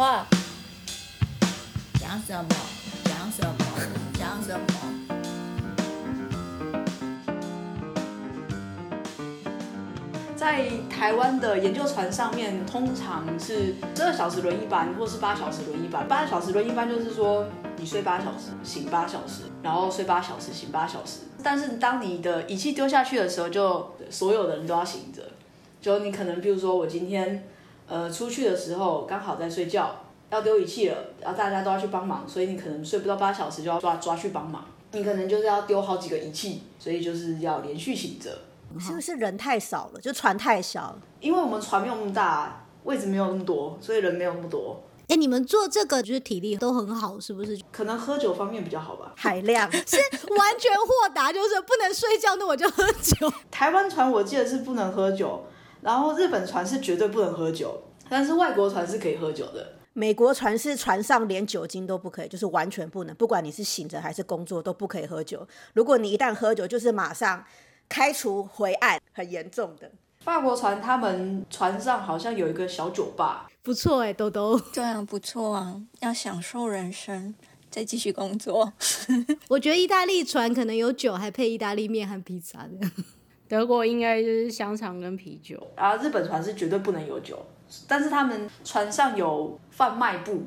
话，讲什么？讲什么？讲什么？在台湾的研究船上面，通常是十二小时轮一班，或是八小时轮一班。八小时轮一班就是说，你睡八小时，醒八小时，然后睡八小时，醒八小时。但是当你的仪器丢下去的时候，就所有的人都要醒着。就你可能，比如说我今天呃出去的时候刚好在睡觉，要丢仪器了，然后大家都要去帮忙，所以你可能睡不到八小时就要抓抓去帮忙。你可能就是要丢好几个仪器，所以就是要连续醒着。是不是人太少了，就船太小了？因为我们船没有那么大，位置没有那么多，所以人没有那么多。哎，你们做这个就是体力都很好，是不是？可能喝酒方面比较好吧。海量是完全豁达，就是不能睡觉，那我就喝酒。台湾船我记得是不能喝酒，然后日本船是绝对不能喝酒，但是外国船是可以喝酒的。美国船是船上连酒精都不可以，就是完全不能，不管你是醒着还是工作都不可以喝酒。如果你一旦喝酒，就是马上。开除回岸，很严重的。法国船他们船上好像有一个小酒吧，不错哎，豆豆。对啊，不错啊，要享受人生，再继续工作。我觉得意大利船可能有酒，还配意大利面和披萨的。德国应该就是香肠跟啤酒。然后日本船是绝对不能有酒，但是他们船上有贩卖部，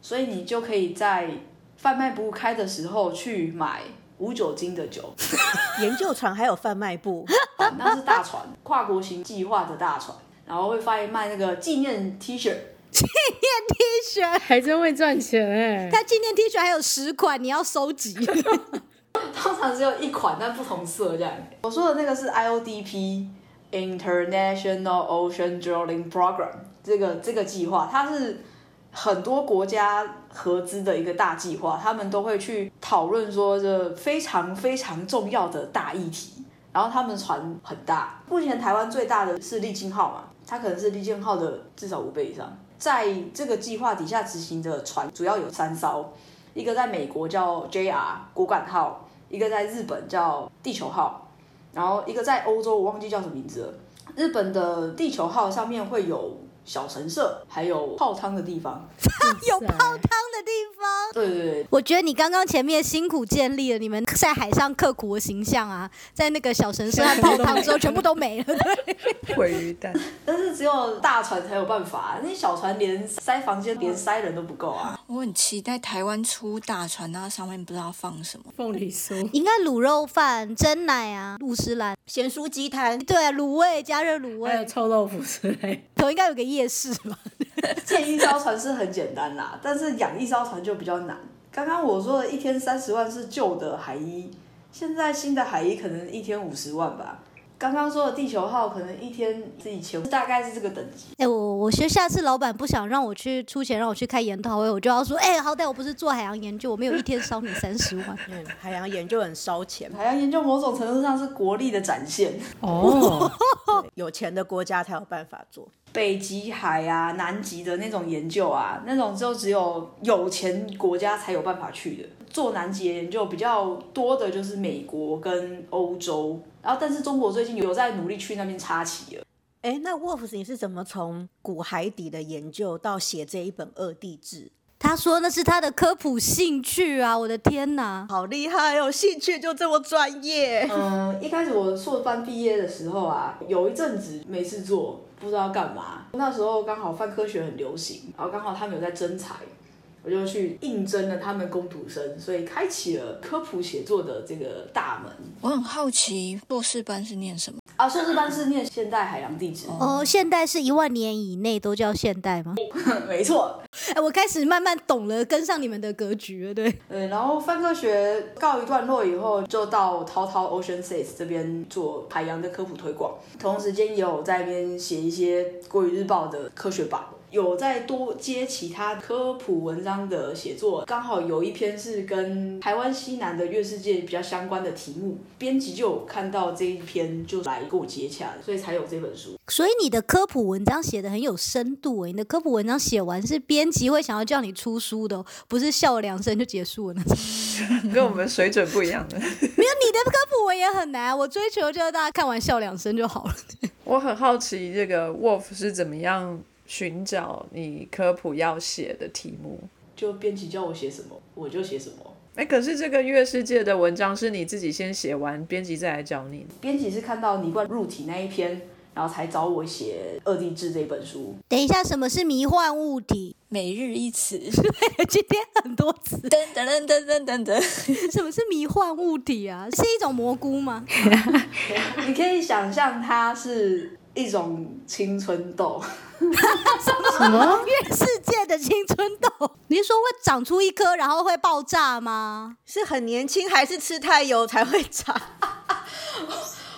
所以你就可以在贩卖部开的时候去买。无酒精的酒，研究船还有贩卖部，那是大船，跨国型计划的大船，然后会发卖那个纪念 T 恤，纪念 T 恤还真会赚钱哎！他纪念 T 恤还有十款，你要收集，通常只有一款，但不同色这样。我说的那个是 IODP International Ocean Drilling Program 这个这个计划，它是。很多国家合资的一个大计划，他们都会去讨论说这非常非常重要的大议题。然后他们船很大，目前台湾最大的是利金号嘛，它可能是利金号的至少五倍以上。在这个计划底下执行的船主要有三艘，一个在美国叫 JR 果敢号，一个在日本叫地球号，然后一个在欧洲我忘记叫什么名字了。日本的地球号上面会有。小神社，还有泡汤的地方，有泡汤的地方。对对对，我觉得你刚刚前面辛苦建立了你们在海上刻苦的形象啊，在那个小神社泡汤之后，全部都没了，毁鱼蛋。但是只有大船才有办法，那小船连塞房间连塞人都不够啊。我很期待台湾出大船，那上面不知道放什么，凤梨酥，应该卤肉饭、蒸奶啊、露丝兰、咸酥鸡摊，对，卤味加热卤味，还有臭豆腐之类。头应该有个。夜市嘛，建一艘船是很简单啦，但是养一艘船就比较难。刚刚我说的一天三十万是旧的海衣，现在新的海衣可能一天五十万吧。刚刚说的地球号可能一天自己钱，大概是这个等级。哎，我我其实下次老板不想让我去出钱让我去开研讨会，我就要说，哎，好歹我不是做海洋研究，我没有一天烧你 三十万。嗯，海洋研究很烧钱，海洋研究某种程度上是国力的展现。哦，有钱的国家才有办法做。北极海啊，南极的那种研究啊，那种就只有有钱国家才有办法去的。做南极研究比较多的就是美国跟欧洲，然后但是中国最近有在努力去那边插旗了。哎，那 Wolf，你是怎么从古海底的研究到写这一本二地志？他说那是他的科普兴趣啊！我的天哪，好厉害哦，兴趣就这么专业。嗯，一开始我硕班毕业的时候啊，有一阵子没事做，不知道干嘛。那时候刚好泛科学很流行，然后刚好他们有在征才。我就去应征了他们工读生，所以开启了科普写作的这个大门。我很好奇，硕士班是念什么啊？硕士班是念现代海洋地质。哦，现代是一万年以内都叫现代吗？没错。哎，我开始慢慢懂了，跟上你们的格局了，对。对，然后范科学告一段落以后，就到滔滔 Ocean s a y s 这边做海洋的科普推广，同时间也有在那边写一些国语日报的科学版。有在多接其他科普文章的写作，刚好有一篇是跟台湾西南的月世界比较相关的题目，编辑就有看到这一篇，就来跟我接洽，所以才有这本书。所以你的科普文章写的很有深度，你的科普文章写完是编辑会想要叫你出书的，不是笑两声就结束了那种。跟我们水准不一样的。没有，你的科普文也很难，我追求就是大家看完笑两声就好了。我很好奇这个 Wolf 是怎么样。寻找你科普要写的题目？就编辑叫我写什么，我就写什么。哎，可是这个月世界的文章是你自己先写完，编辑再来教你。编辑是看到泥罐入体那一篇，然后才找我写《二地志》这本书。等一下，什么是迷幻物体？每日一词，今天很多词。噔噔噔噔噔噔噔。什么是迷幻物体啊？是一种蘑菇吗？你可以想象它是一种青春痘。什么？月世界的青春痘？你是说会长出一颗，然后会爆炸吗？是很年轻，还是吃太油才会长？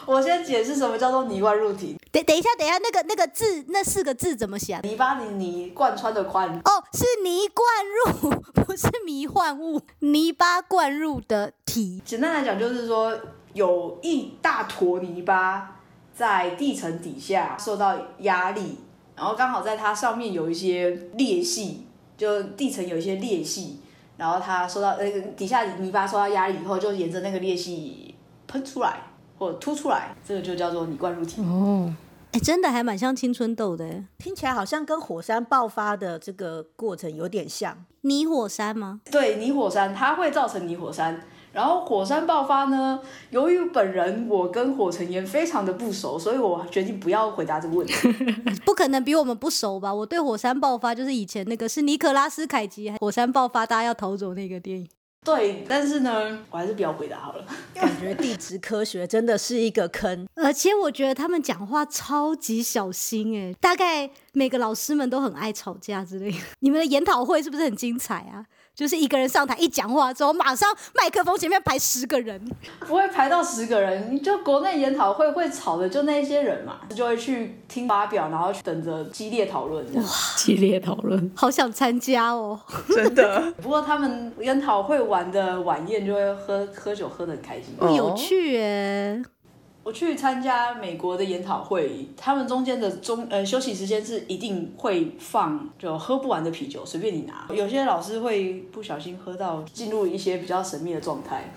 我先解释什么叫做泥罐入体。等等一下，等一下，那个那个字，那四个字怎么写？泥巴泥泥，贯穿的宽。哦，是泥灌入，不是迷幻物，泥巴灌入的体。简单来讲，就是说有一大坨泥巴在地层底下受到压力，然后刚好在它上面有一些裂隙，就地层有一些裂隙，然后它受到呃底下泥巴受到压力以后，就沿着那个裂隙喷出来或者凸出来，这个就叫做泥灌入体。哦，哎，真的还蛮像青春痘的，听起来好像跟火山爆发的这个过程有点像。泥火山吗？对，泥火山它会造成泥火山。然后火山爆发呢？由于本人我跟火成岩非常的不熟，所以我决定不要回答这个问题。不可能比我们不熟吧？我对火山爆发就是以前那个是尼可拉斯凯奇火山爆发大家要逃走那个电影。对，但是呢，我还是不要回答好了。感觉地质科学真的是一个坑，而且我觉得他们讲话超级小心哎，大概每个老师们都很爱吵架之类的。你们的研讨会是不是很精彩啊？就是一个人上台一讲话之后，马上麦克风前面排十个人，不会排到十个人。就国内研讨会会吵的就那些人嘛，就会去听发表，然后等着激烈讨论。哇，激烈讨论，好想参加哦！真的。不过他们研讨会玩的晚宴就会喝喝酒，喝的很开心，有趣耶。我去参加美国的研讨会，他们中间的中呃休息时间是一定会放就喝不完的啤酒，随便你拿。有些老师会不小心喝到进入一些比较神秘的状态。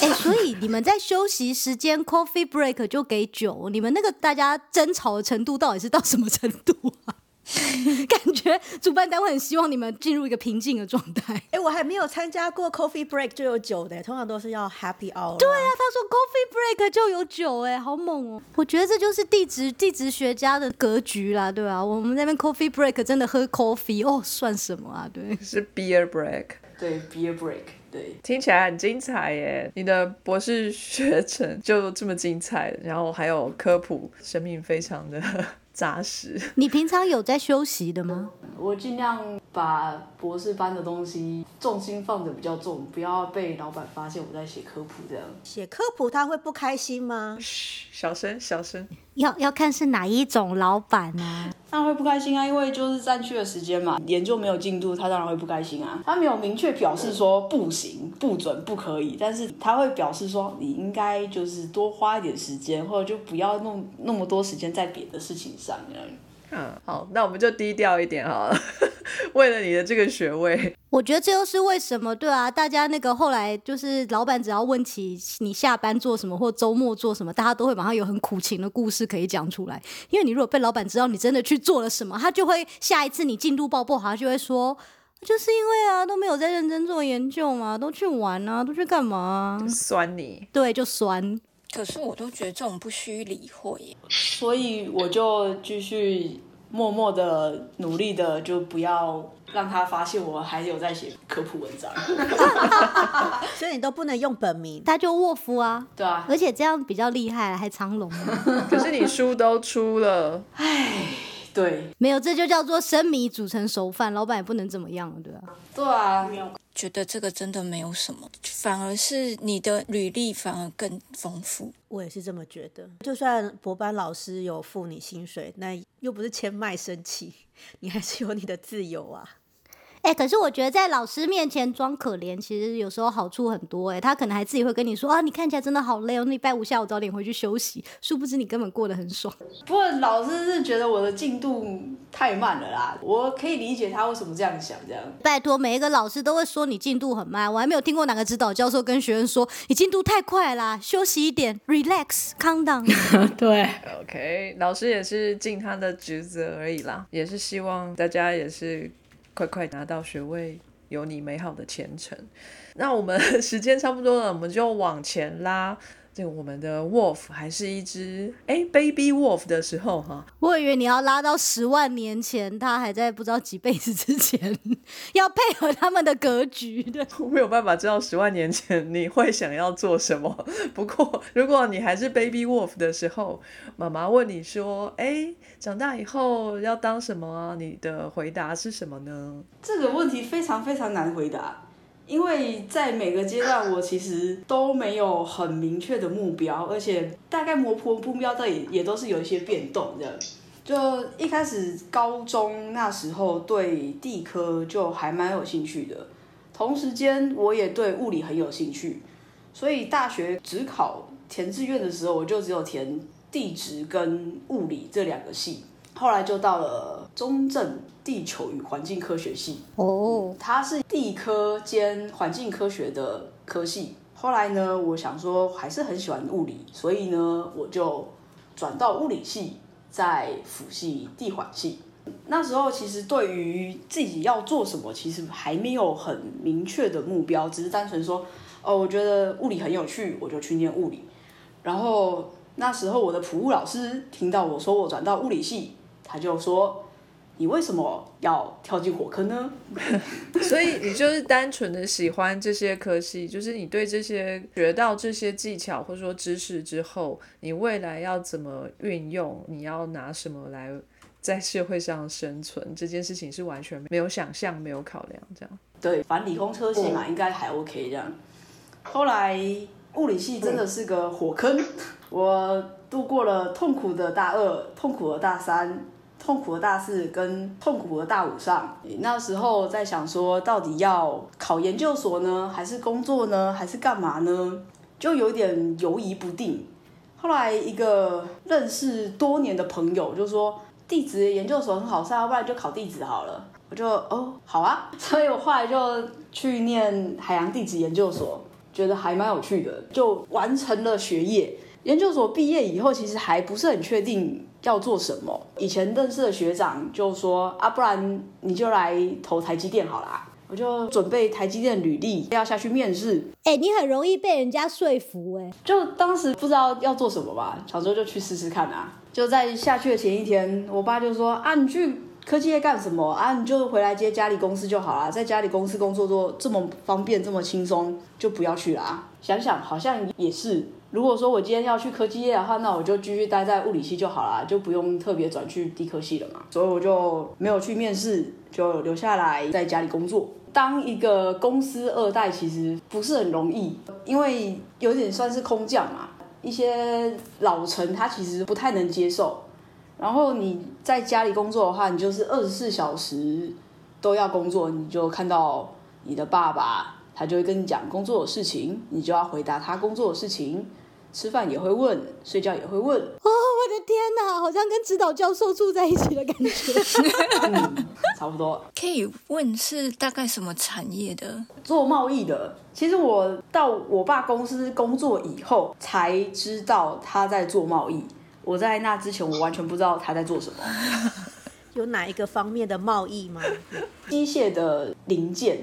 哎，所以你们在休息时间 coffee break 就给酒，你们那个大家争吵的程度到底是到什么程度啊？感觉主办单位很希望你们进入一个平静的状态。哎，我还没有参加过 coffee break 就有酒的，通常都是要 happy hour。对啊，他说 coffee break 就有酒，哎，好猛哦！我觉得这就是地质地质学家的格局啦，对吧？我们那边 coffee break 真的喝 coffee 哦，算什么啊？对，是 beer break。对，beer break。对，听起来很精彩耶！你的博士学程就这么精彩，然后还有科普，生命非常的。扎实。你平常有在休息的吗？我尽量把博士班的东西重心放的比较重，不要被老板发现我在写科普这样。写科普他会不开心吗？嘘，小声小声。要要看是哪一种老板啊？那会不开心啊，因为就是占据了时间嘛，研究没有进度，他当然会不开心啊。他没有明确表示说不行、不准、不可以，但是他会表示说你应该就是多花一点时间，或者就不要弄那么多时间在别的事情上。嗯，好，那我们就低调一点好了。为了你的这个学位，我觉得这又是为什么？对啊，大家那个后来就是老板只要问起你下班做什么或周末做什么，大家都会马上有很苦情的故事可以讲出来。因为你如果被老板知道你真的去做了什么，他就会下一次你进度报不好，他就会说，就是因为啊都没有在认真做研究嘛，都去玩啊，都去干嘛？酸你？对，就酸。可是我都觉得这种不需理会，所以我就继续默默的努力的，就不要让他发现我还有在写科普文章。所以你都不能用本名，他就沃夫啊，对啊，而且这样比较厉害，还藏龙。可是你书都出了，唉，对，没有，这就叫做生米煮成熟饭，老板也不能怎么样，对吧？对啊。觉得这个真的没有什么，反而是你的履历反而更丰富。我也是这么觉得。就算博班老师有付你薪水，那又不是签卖身契，你还是有你的自由啊。哎、可是我觉得在老师面前装可怜，其实有时候好处很多、哎，他可能还自己会跟你说啊，你看起来真的好累哦，那礼拜五下午早点回去休息。殊不知你根本过得很爽。不过老师是觉得我的进度太慢了啦，我可以理解他为什么这样想，这样。拜托，每一个老师都会说你进度很慢，我还没有听过哪个指导教授跟学生说你进度太快啦，休息一点，relax，calm down。对，OK，老师也是尽他的职责而已啦，也是希望大家也是快快拿到学位，有你美好的前程。那我们 时间差不多了，我们就往前拉。这个我们的 wolf 还是一只哎 baby wolf 的时候哈，我以为你要拉到十万年前，他还在不知道几辈子之前，要配合他们的格局的。我没有办法知道十万年前你会想要做什么。不过如果你还是 baby wolf 的时候，妈妈问你说，哎，长大以后要当什么啊？你的回答是什么呢？这个问题非常非常难回答，因为在每个阶段我其实都没有很明确的目标，而且大概模糊目标这也也都是有一些变动的。就一开始高中那时候对地科就还蛮有兴趣的，同时间我也对物理很有兴趣，所以大学只考填志愿的时候，我就只有填地质跟物理这两个系。后来就到了中正地球与环境科学系，哦，它是地科兼环境科学的科系。后来呢，我想说还是很喜欢物理，所以呢，我就转到物理系，在辅系地环系。那时候其实对于自己要做什么，其实还没有很明确的目标，只是单纯说，哦，我觉得物理很有趣，我就去念物理。然后那时候我的普物老师听到我说我转到物理系，他就说：“你为什么要跳进火坑呢？” 所以你就是单纯的喜欢这些科系，就是你对这些学到这些技巧或者说知识之后，你未来要怎么运用，你要拿什么来在社会上生存，这件事情是完全没有想象、没有考量这样。对，反正理工科系嘛，应该还 OK 这样。后来物理系真的是个火坑，我度过了痛苦的大二、痛苦的大三、痛苦的大四跟痛苦的大五上。那时候在想说，到底要考研究所呢，还是工作呢，还是干嘛呢？就有点犹疑不定。后来一个认识多年的朋友就说，地质研究所很好上，要不然就考地质好了。我就哦好啊，所以我后来就去念海洋地质研究所，觉得还蛮有趣的，就完成了学业。研究所毕业以后，其实还不是很确定要做什么。以前认识的学长就说啊，不然你就来投台积电好啦。我就准备台积电履历，要下去面试。哎、你很容易被人家说服、哎，就当时不知道要做什么吧，想说就去试试看啊。就在下去的前一天，我爸就说啊，你去科技业干什么啊？你就回来接家里公司就好啦，在家里公司工作做这么方便，这么轻松，就不要去啦。想想好像也是。如果说我今天要去科技业的话，那我就继续待在物理系就好啦，就不用特别转去低科系了嘛。所以我就没有去面试，就留下来在家里工作。当一个公司二代其实不是很容易，因为有点算是空降嘛，一些老臣他其实不太能接受。然后你在家里工作的话，你就是二十四小时都要工作，你就看到你的爸爸，他就会跟你讲工作的事情，你就要回答他工作的事情。吃饭也会问，睡觉也会问，哦，我的天哪，好像跟指导教授住在一起的感觉。嗯，差不多。可以问是大概什么产业的？做贸易的，其实我到我爸公司工作以后才知道他在做贸易。我在那之前，我完全不知道他在做什么。有哪一个方面的贸易吗？机械的零件，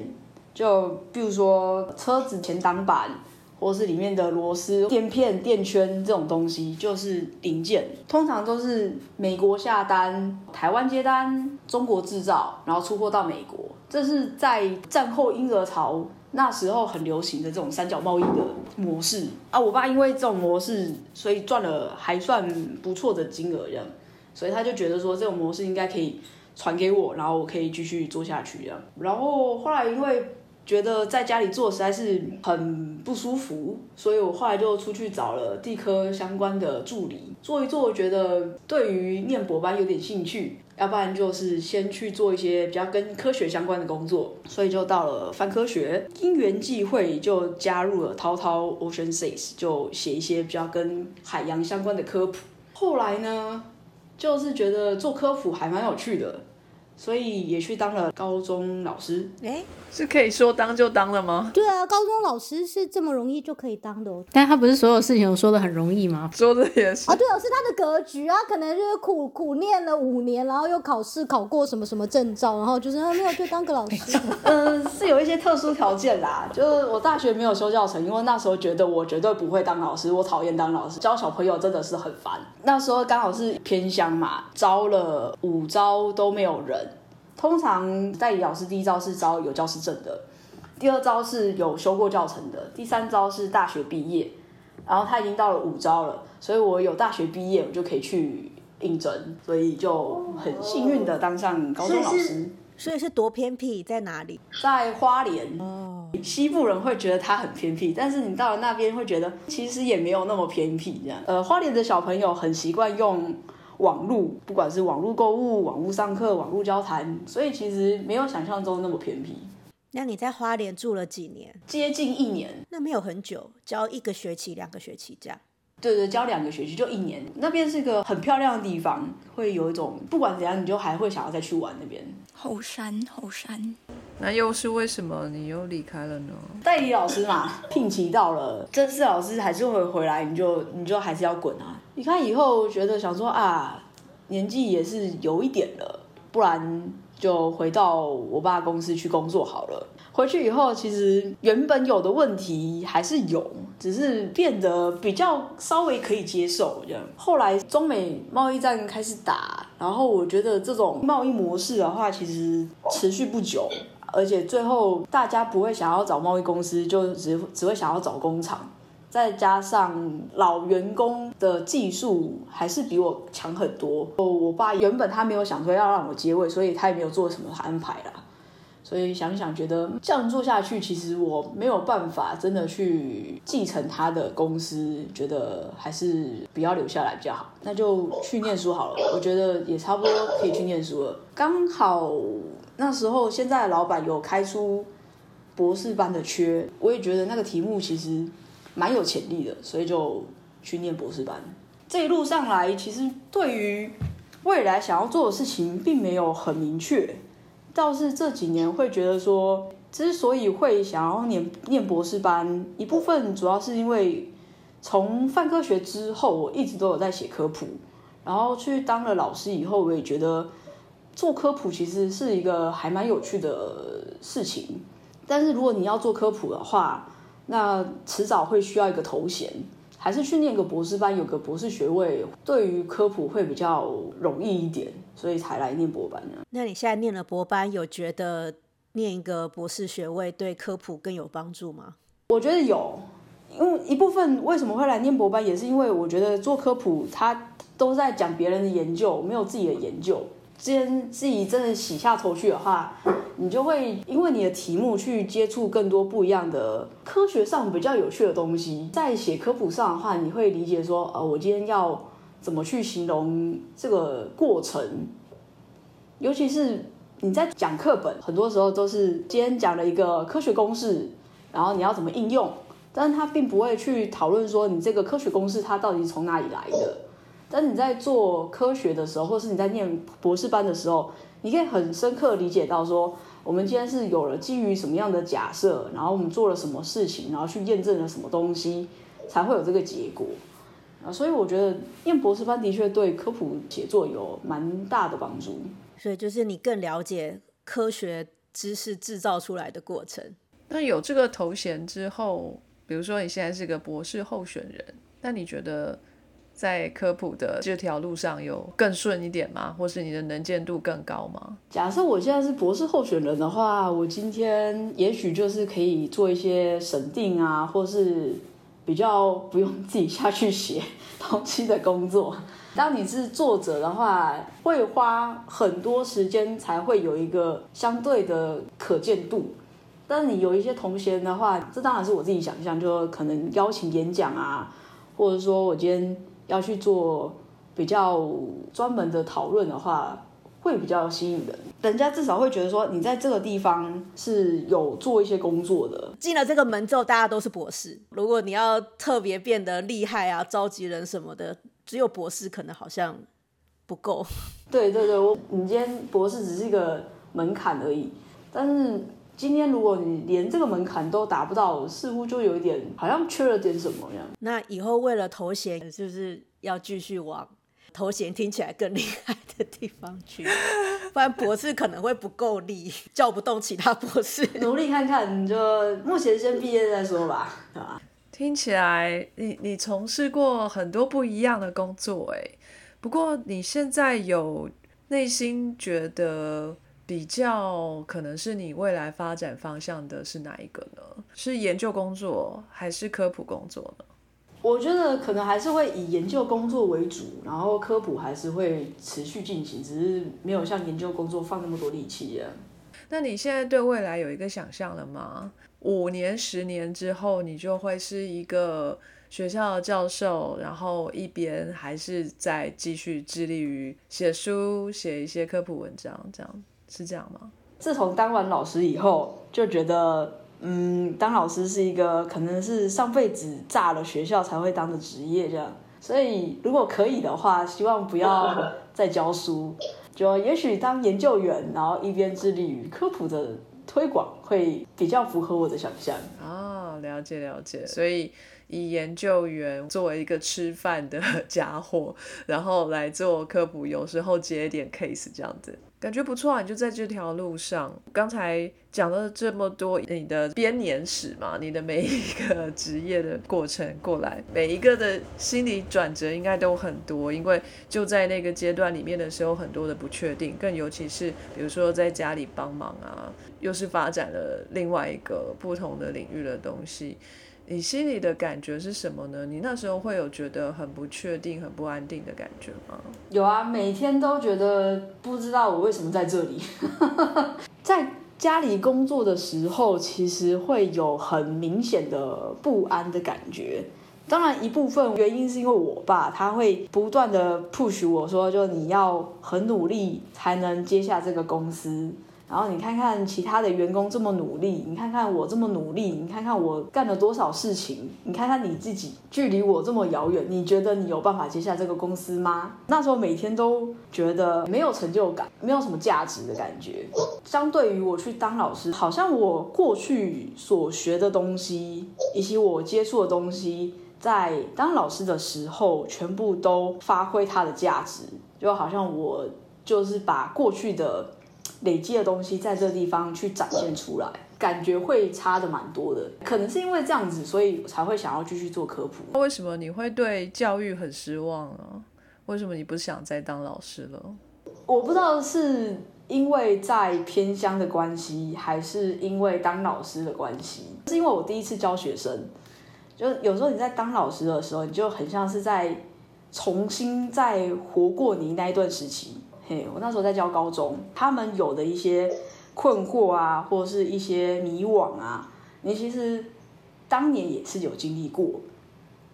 就比如说车子前挡板，或是里面的螺丝、垫片、垫圈这种东西，就是零件。通常都是美国下单，台湾接单，中国制造，然后出货到美国。这是在战后婴儿潮那时候很流行的这种三角贸易的模式啊。我爸因为这种模式，所以赚了还算不错的金额，这样，所以他就觉得说这种模式应该可以传给我，然后我可以继续做下去这样。然后后来因为觉得在家里做实在是很不舒服，所以我后来就出去找了地科相关的助理做一做，觉得对于念博班有点兴趣，要不然就是先去做一些比较跟科学相关的工作，所以就到了泛科学，因缘际会就加入了滔滔 Ocean Six，就写一些比较跟海洋相关的科普。后来呢，就是觉得做科普还蛮有趣的。所以也去当了高中老师，哎，是可以说当就当了吗？对啊，高中老师是这么容易就可以当的哦。但他不是所有事情都说的很容易吗？说的也是啊，对啊，是他的格局啊，可能就是苦苦念了五年，然后又考试考过什么什么证照，然后就是啊没有就当个老师。嗯，是有一些特殊条件啦，就是我大学没有修教程，因为那时候觉得我绝对不会当老师，我讨厌当老师，教小朋友真的是很烦。那时候刚好是偏乡嘛，招了五招都没有人。通常代理老师第一招是招有教师证的，第二招是有修过教程的，第三招是大学毕业。然后他已经到了五招了，所以我有大学毕业，我就可以去应征，所以就很幸运的当上高中老师。所以是多偏僻，在哪里？在花莲。哦。西部人会觉得它很偏僻，但是你到了那边会觉得其实也没有那么偏僻。这样，呃，花莲的小朋友很习惯用。网络，不管是网络购物、网络上课、网络交谈，所以其实没有想象中那么偏僻。那你在花莲住了几年？接近一年。那没有很久，教一个学期、两个学期这样。对对，教两个学期就一年。那边是个很漂亮的地方，会有一种不管怎样，你就还会想要再去玩那边。后山，后山。那又是为什么你又离开了呢？代理老师嘛，聘期到了正式老师还是会回来，你就你就还是要滚啊！你看以后觉得想说啊，年纪也是有一点了，不然就回到我爸公司去工作好了。回去以后，其实原本有的问题还是有，只是变得比较稍微可以接受这样。后来中美贸易战开始打，然后我觉得这种贸易模式的话，其实持续不久。而且最后大家不会想要找贸易公司，就只只会想要找工厂。再加上老员工的技术还是比我强很多。哦，我爸原本他没有想说要让我接位，所以他也没有做什么安排啦。所以想想觉得这样做下去，其实我没有办法真的去继承他的公司，觉得还是不要留下来比较好。那就去念书好了，我觉得也差不多可以去念书了。刚好。那时候，现在的老板有开出博士班的缺，我也觉得那个题目其实蛮有潜力的，所以就去念博士班。这一路上来，其实对于未来想要做的事情并没有很明确，倒是这几年会觉得说，之所以会想要念念博士班，一部分主要是因为从泛科学之后，我一直都有在写科普，然后去当了老师以后，我也觉得。做科普其实是一个还蛮有趣的事情，但是如果你要做科普的话，那迟早会需要一个头衔，还是去念个博士班，有个博士学位，对于科普会比较容易一点，所以才来念博班的。那你现在念了博班，有觉得念一个博士学位对科普更有帮助吗？我觉得有，因为一部分为什么会来念博班，也是因为我觉得做科普，他都在讲别人的研究，没有自己的研究。既然自己真的洗下头去的话，你就会因为你的题目去接触更多不一样的科学上比较有趣的东西。在写科普上的话，你会理解说，呃，我今天要怎么去形容这个过程。尤其是你在讲课本，很多时候都是今天讲了一个科学公式，然后你要怎么应用，但是他并不会去讨论说你这个科学公式它到底从哪里来的。但是你在做科学的时候，或是你在念博士班的时候，你可以很深刻理解到说，我们今天是有了基于什么样的假设，然后我们做了什么事情，然后去验证了什么东西，才会有这个结果啊。所以我觉得念博士班的确对科普写作有蛮大的帮助。所以就是你更了解科学知识制造出来的过程。那有这个头衔之后，比如说你现在是个博士候选人，那你觉得？在科普的这条路上有更顺一点吗？或是你的能见度更高吗？假设我现在是博士候选人的话，我今天也许就是可以做一些审定啊，或是比较不用自己下去写 东西的工作。当你是作者的话，会花很多时间才会有一个相对的可见度。但是你有一些同学的话，这当然是我自己想象，就可能邀请演讲啊，或者说我今天要去做比较专门的讨论的话，会比较吸引人。人家至少会觉得说你在这个地方是有做一些工作的。进了这个门之后，大家都是博士。如果你要特别变得厉害啊，召集人什么的，只有博士可能好像不够。对对对，我你今天博士只是一个门槛而已，但是今天如果你连这个门槛都达不到，似乎就有一点好像缺了点什么样。那以后为了头衔，是不是要继续往头衔听起来更厉害的地方去？不然博士可能会不够力，叫不动其他博士。努力看看，你就目前先毕业再说吧，对吧？听起来你你从事过很多不一样的工作，哎，不过你现在有内心觉得比较可能是你未来发展方向的是哪一个呢？是研究工作还是科普工作呢？我觉得可能还是会以研究工作为主，然后科普还是会持续进行，只是没有像研究工作放那么多力气啊。那你现在对未来有一个想象了吗？五年、十年之后，你就会是一个学校的教授，然后一边还是在继续致力于写书、写一些科普文章，这样是这样吗？自从当完老师以后，就觉得。嗯，当老师是一个可能是上辈子炸了学校才会当的职业，这样。所以如果可以的话，希望不要再教书，就也许当研究员，然后一边致力于科普的推广，会比较符合我的想象。啊，了解了解。所以以研究员作为一个吃饭的 家伙，然后来做科普，有时候接一点 case 这样子。感觉不错啊，你就在这条路上。刚才讲了这么多你的编年史嘛，你的每一个职业的过程过来，每一个的心理转折应该都很多，因为就在那个阶段里面的时候，很多的不确定，更尤其是比如说在家里帮忙啊，又是发展了另外一个不同的领域的东西。你心里的感觉是什么呢？你那时候会有觉得很不确定、很不安定的感觉吗？有啊，每天都觉得不知道我为什么在这里。在家里工作的时候，其实会有很明显的不安的感觉。当然，一部分原因是因为我爸他会不断的 push 我说，就你要很努力才能接下这个公司。然后你看看其他的员工这么努力，你看看我这么努力，你看看我干了多少事情，你看看你自己距离我这么遥远，你觉得你有办法接下这个公司吗？那时候每天都觉得没有成就感，没有什么价值的感觉。相对于我去当老师，好像我过去所学的东西以及我接触的东西，在当老师的时候全部都发挥它的价值，就好像我就是把过去的。累积的东西在这个地方去展现出来，感觉会差的蛮多的。可能是因为这样子，所以才会想要继续做科普。为什么你会对教育很失望呢？为什么你不想再当老师了？我不知道是因为在偏乡的关系，还是因为当老师的关系。是因为我第一次教学生，就有时候你在当老师的时候，你就很像是在重新再活过你那一段时期。我那时候在教高中，他们有的一些困惑啊，或者是一些迷惘啊，你其实当年也是有经历过，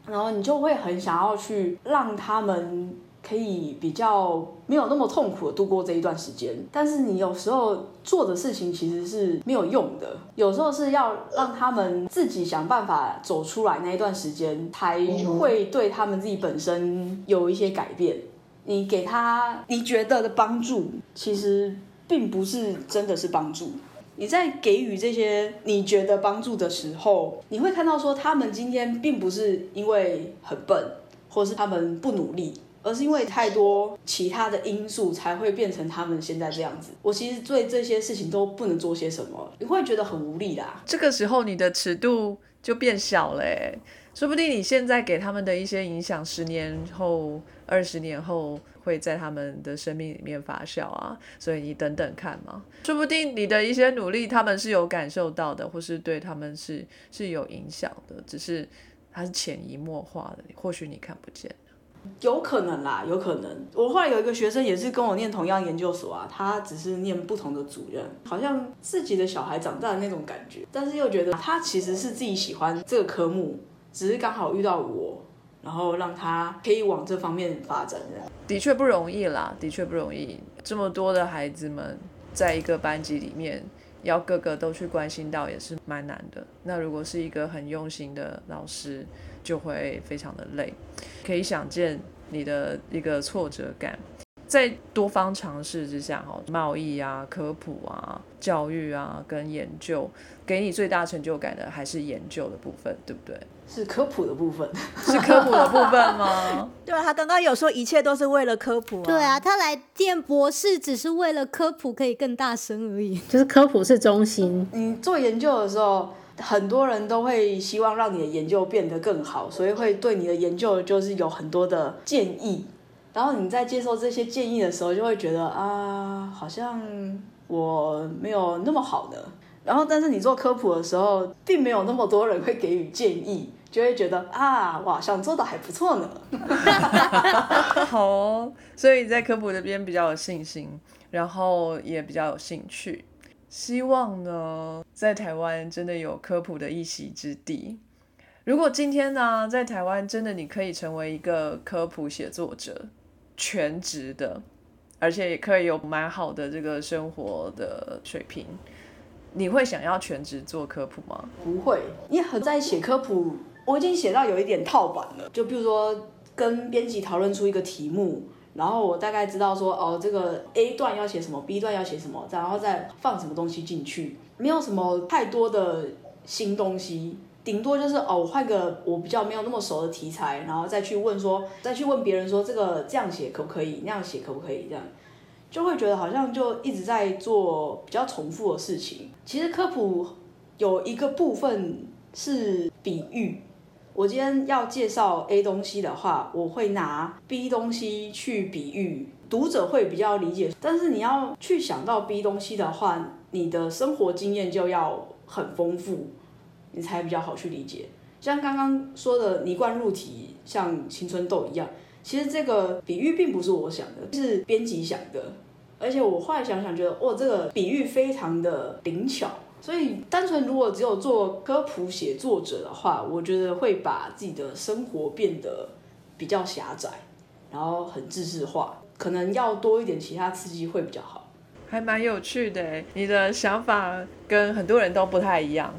然后你就会很想要去让他们可以比较没有那么痛苦的度过这一段时间。但是你有时候做的事情其实是没有用的，有时候是要让他们自己想办法走出来那一段时间，才会对他们自己本身有一些改变。你给他你觉得的帮助，其实并不是真的是帮助。你在给予这些你觉得帮助的时候，你会看到说，他们今天并不是因为很笨，或是他们不努力，而是因为太多其他的因素才会变成他们现在这样子。我其实对这些事情都不能做些什么，你会觉得很无力啦。这个时候，你的尺度就变小了，说不定你现在给他们的一些影响，十年后。二十年后会在他们的生命里面发酵啊，所以你等等看嘛，说不定你的一些努力他们是有感受到的，或是对他们是是有影响的，只是它是潜移默化的，或许你看不见。有可能啦，有可能。我后来有一个学生也是跟我念同样研究所啊，他只是念不同的主任，好像自己的小孩长大的那种感觉，但是又觉得他其实是自己喜欢这个科目，只是刚好遇到我，然后让他可以往这方面发展。这样的确不容易啦，的确不容易。这么多的孩子们在一个班级里面，要个个都去关心到，也是蛮难的。那如果是一个很用心的老师，就会非常的累，可以想见你的一个挫折感。在多方尝试之下，哈，贸易啊、科普啊、教育啊跟研究，给你最大成就感的还是研究的部分，对不对？是科普的部分，是科普的部分吗？对啊，他刚刚有说一切都是为了科普。对啊，他来电博士只是为了科普可以更大声而已。就是科普是中心。你做研究的时候。很多人都会希望让你的研究变得更好，所以会对你的研究就是有很多的建议。然后你在接受这些建议的时候，就会觉得啊，好像我没有那么好的。然后，但是你做科普的时候，并没有那么多人会给予建议，就会觉得啊，哇，想做的还不错呢。好哦，所以在科普这边比较有信心，然后也比较有兴趣。希望呢，在台湾真的有科普的一席之地。如果今天呢，在台湾真的你可以成为一个科普写作者，全职的，而且也可以有蛮好的这个生活的水平，你会想要全职做科普吗？不会，你很在写科普，我已经写到有一点套版了。就比如说跟编辑讨论出一个题目。然后我大概知道说，哦，这个 A 段要写什么，B 段要写什么，然后再放什么东西进去，没有什么太多的新东西，顶多就是哦，我换个我比较没有那么熟的题材，然后再去问说，再去问别人说，这个这样写可不可以，那样写可不可以，这样就会觉得好像就一直在做比较重复的事情。其实科普有一个部分是比喻。我今天要介绍 A 东西的话，我会拿 B 东西去比喻，读者会比较理解。但是你要去想到 B 东西的话，你的生活经验就要很丰富，你才比较好去理解。像刚刚说的泥罐入体，像青春痘一样，其实这个比喻并不是我想的，是编辑想的。而且我后来想想，觉得哇，这个比喻非常的灵巧。所以，单纯如果只有做科普写作者的话，我觉得会把自己的生活变得比较狭窄，然后很自制化，可能要多一点其他刺激会比较好。还蛮有趣的，你的想法跟很多人都不太一样。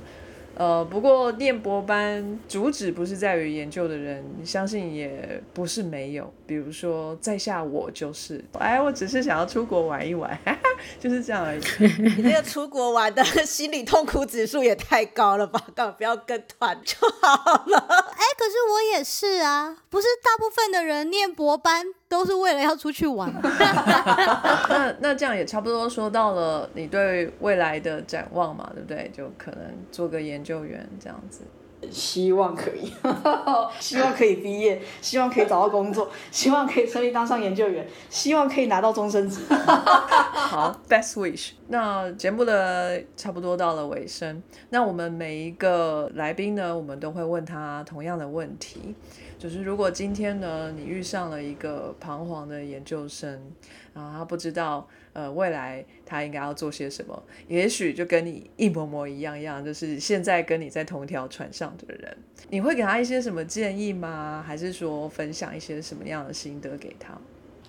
呃，不过念博班主旨不是在于研究的人，相信也不是没有。比如说在下我就是，哎，我只是想要出国玩一玩，就是这样而已。你那个出国玩的 心理痛苦指数也太高了吧？干嘛不要跟团就好了？哎，可是我也是啊，不是大部分的人念博班。都是为了要出去玩。那那这样也差不多说到了你对未来的展望嘛，对不对？就可能做个研究员这样子。希望可以，希望可以毕业，希望可以找到工作，希望可以顺利当上研究员，希望可以拿到终身职。好，best wish。那节目的差不多到了尾声，那我们每一个来宾呢，我们都会问他同样的问题。就是如果今天呢，你遇上了一个彷徨的研究生，然后他不知道呃未来他应该要做些什么，也许就跟你一模模一样一样，就是现在跟你在同一条船上的人，你会给他一些什么建议吗？还是说分享一些什么样的心得给他？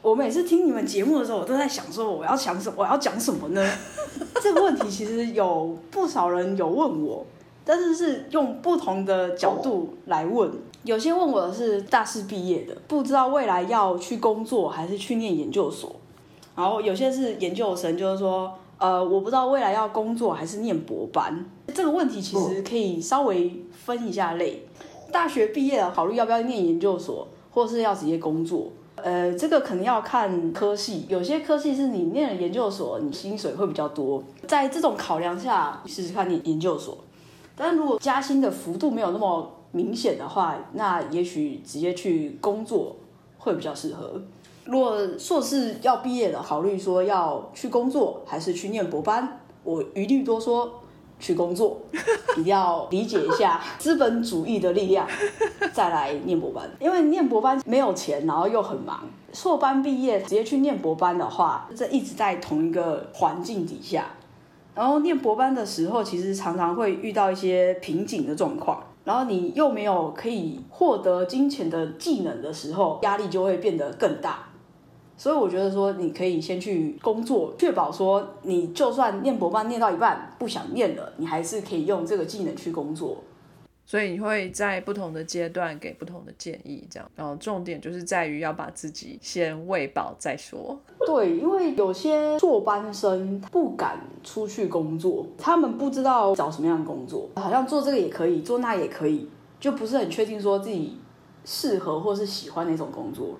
我每次听你们节目的时候，我都在想说我要讲什么，我要讲什么呢？这个问题其实有不少人有问我。但是是用不同的角度来问，有些问我的是大四毕业的，不知道未来要去工作还是去念研究所，然后有些是研究生，就是说，呃，我不知道未来要工作还是念博班。这个问题其实可以稍微分一下类，大学毕业了考虑要不要念研究所，或是要直接工作，呃，这个可能要看科系，有些科系是你念了研究所，你薪水会比较多，在这种考量下，试试看念研究所。但如果加薪的幅度没有那么明显的话，那也许直接去工作会比较适合。如果硕士要毕业了，考虑说要去工作还是去念博班，我一律多说去工作，一定要理解一下 资本主义的力量，再来念博班。因为念博班没有钱，然后又很忙。硕班毕业直接去念博班的话，这一直在同一个环境底下，然后念博班的时候，其实常常会遇到一些瓶颈的状况。然后你又没有可以获得金钱的技能的时候，压力就会变得更大。所以我觉得说，你可以先去工作，确保说你就算念博班念到一半不想念了，你还是可以用这个技能去工作。所以你会在不同的阶段给不同的建议，这样，然后重点就是在于要把自己先喂饱再说。对，因为有些硕班生不敢出去工作，他们不知道找什么样的工作，好像做这个也可以，做那也可以，就不是很确定说自己适合或是喜欢哪种工作。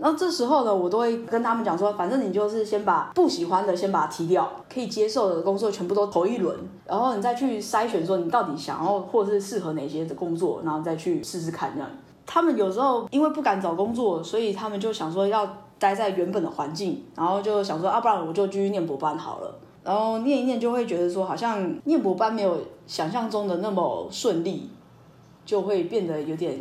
然后这时候呢，我都会跟他们讲说，反正你就是先把不喜欢的先把它踢掉，可以接受的工作全部都投一轮，然后你再去筛选说你到底想要或者是适合哪些的工作，然后再去试试看这样。他们有时候因为不敢找工作，所以他们就想说要待在原本的环境，然后就想说啊，不然我就继续念博班好了。然后念一念就会觉得说，好像念博班没有想象中的那么顺利，就会变得有点。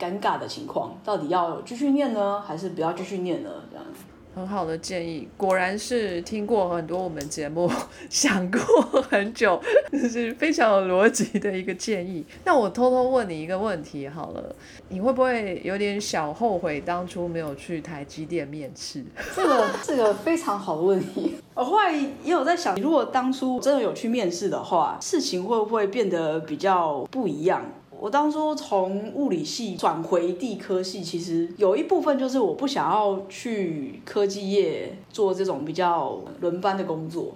尴尬的情况，到底要继续念呢，还是不要继续念呢？这样子，很好的建议，果然是听过很多我们节目，想过很久，就是非常有逻辑的一个建议。那我偷偷问你一个问题好了，你会不会有点小后悔当初没有去台积电面试？这个这个非常好的问题，我后来也有在想，如果当初真的有去面试的话，事情会不会变得比较不一样？我当初从物理系转回地科系，其实有一部分就是我不想要去科技业做这种比较轮班的工作，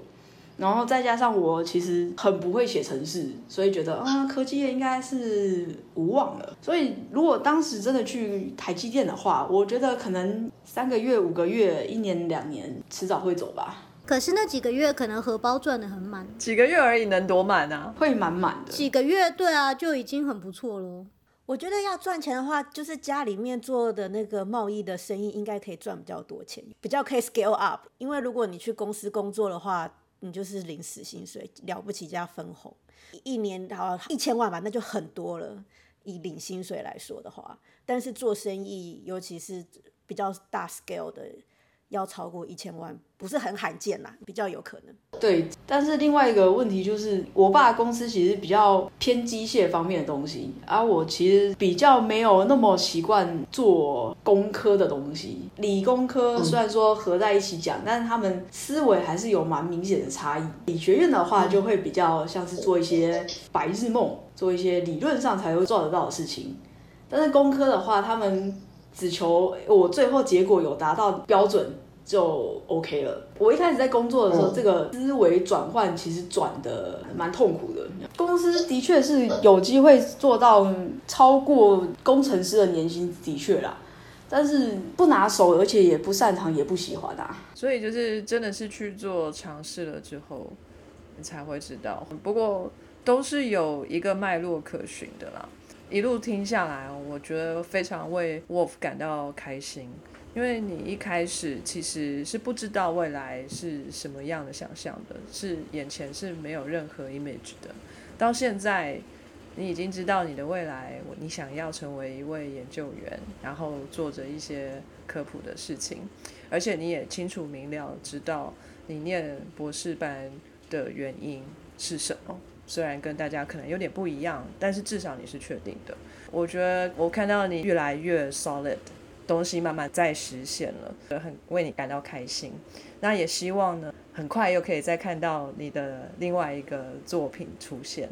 然后再加上我其实很不会写程式，所以觉得啊科技业应该是无望了。所以如果当时真的去台积电的话，我觉得可能三个月、五个月、一年、两年，迟早会走吧。可是那几个月可能荷包赚的很满，几个月而已能多满啊？会满满的。几个月，对啊，就已经很不错了。我觉得要赚钱的话，就是家里面做的那个贸易的生意，应该可以赚比较多钱，比较可以 scale up。因为如果你去公司工作的话，你就是领死薪水，了不起加分红，一年好一千万吧，那就很多了。以领薪水来说的话，但是做生意，尤其是比较大 scale 的。要超过一千万不是很罕见啦，比较有可能。对，但是另外一个问题就是，我爸公司其实比较偏机械方面的东西，而我其实比较没有那么习惯做工科的东西。理工科虽然说合在一起讲，但是他们思维还是有蛮明显的差异。理学院的话就会比较像是做一些白日梦，做一些理论上才会做得到的事情。但是工科的话，他们只求我最后结果有达到标准。就 OK 了。我一开始在工作的时候，这个思维转换其实转的蛮痛苦的。公司的确是有机会做到超过工程师的年薪，的确啦。但是不拿手，而且也不擅长，也不喜欢啊。所以就是真的是去做尝试了之后，你才会知道。不过都是有一个脉络可循的啦。一路听下来，我觉得非常为 Wolf 感到开心。因为你一开始其实是不知道未来是什么样的想象的，是眼前是没有任何 image 的。到现在，你已经知道你的未来，你想要成为一位研究员，然后做着一些科普的事情，而且你也清楚明了知道你念博士班的原因是什么。虽然跟大家可能有点不一样，但是至少你是确定的。我觉得我看到你越来越 solid。东西慢慢在实现了，很为你感到开心。那也希望呢，很快又可以再看到你的另外一个作品出现。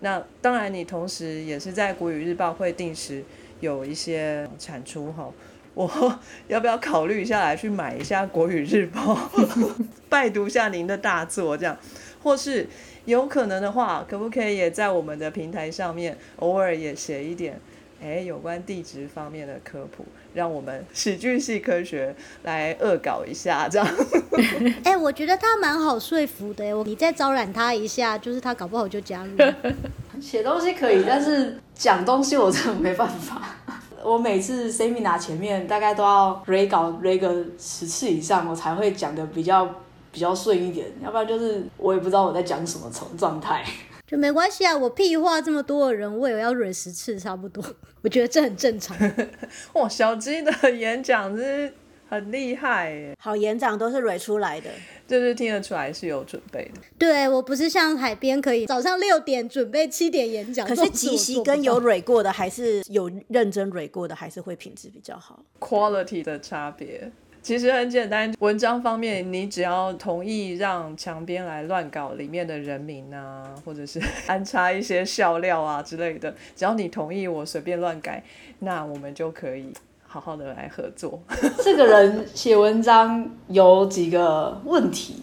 那当然，你同时也是在国语日报会定时有一些产出哈。我要不要考虑一下来去买一下国语日报，拜读一下您的大作这样？或是有可能的话，可不可以也在我们的平台上面偶尔也写一点？哎，有关地质方面的科普，让我们喜剧系科学来恶搞一下，这样。哎，我觉得他蛮好说服的，我你再招揽他一下，就是他搞不好就加入。写东西可以，但是讲东西我真的没办法。我每次 seminar 前面大概都要 re 稿 re 个十次以上，我才会讲的比较。比较顺一点，要不然就是我也不知道我在讲什么状状态。就没关系啊，我屁话这么多的人，我也要蕊十次差不多，我觉得这很正常。哇，小鸡的演讲是很厉害耶，好演讲都是蕊出来的。就是听得出来是有准备的。对我不是像海边可以早上六点准备七点演讲，可是即席跟有蕊过的，还是有认真蕊过的，还是会品质比较好。quality 的差别其实很简单，文章方面你只要同意让墙边来乱搞里面的人名啊，或者是安插一些笑料啊之类的，只要你同意我随便乱改，那我们就可以好好的来合作。这个人写文章有几个问题，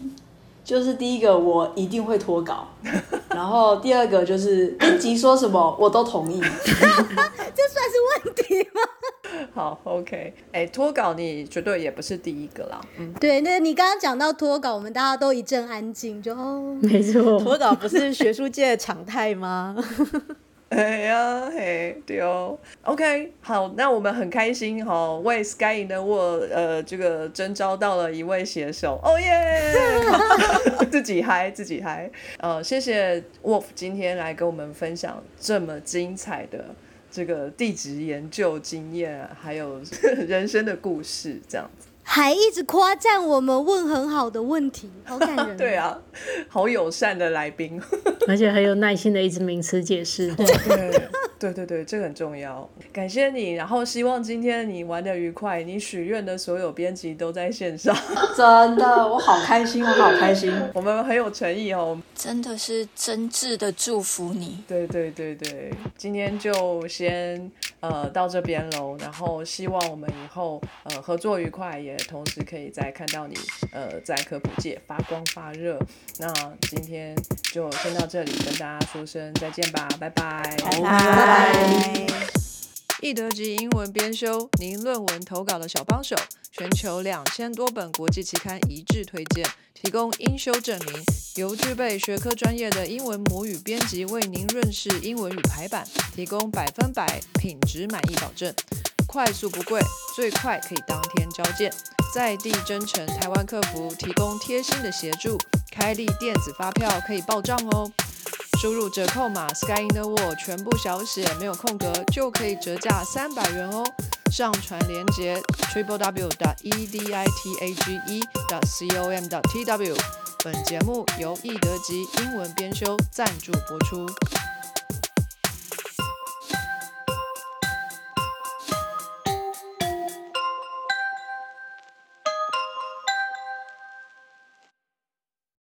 就是第一个我一定会脱稿，然后第二个就是编辑说什么我都同意。这算是问题吗？好，OK，哎，脱稿你绝对也不是第一个啦，嗯，对，那你刚刚讲到脱稿，我们大家都一阵安静，就哦，没错，脱稿不是学术界的常态吗？哎呀，嘿，对哦，OK，好，那我们很开心哈、哦，为 Sky in the World 呃这个征招到了一位写手，哦耶，自己嗨自己嗨，呃，谢谢 Wolf 今天来跟我们分享这么精彩的这个地质研究经验，还有人生的故事，这样子。还一直夸赞我们问很好的问题，好感人。对，啊，好友善的来宾。而且很有耐心的一直名词解释。对对对对，这个很重要。感谢你，然后希望今天你玩的愉快，你许愿的所有编辑都在线上，真的，我好开心，我好开心。我们很有诚意哦。真的是真挚的祝福你。对对对对，今天就先呃到这边喽，然后希望我们以后呃合作愉快，也同时可以再看到你呃在科普界发光发热。那今天就先到这里，跟大家说声再见吧，拜拜。拜拜。易德级英文编修，您论文投稿的小帮手，全球两千多本国际期刊一致推荐，提供英修证明，由具备学科专业的英文母语编辑为您润饰英文与排版，提供百分百品质满意保证，快速不贵，最快可以当天交件，在地真诚台湾客服提供贴心的协助，开立电子发票可以报账哦。输入折扣码 Sky in the World 全部小写没有空格，就可以折价三百元哦。上传链接 triple w 的 e d i t a g e 的 c o m 的 t w。本节目由易德吉英文编修赞助播出。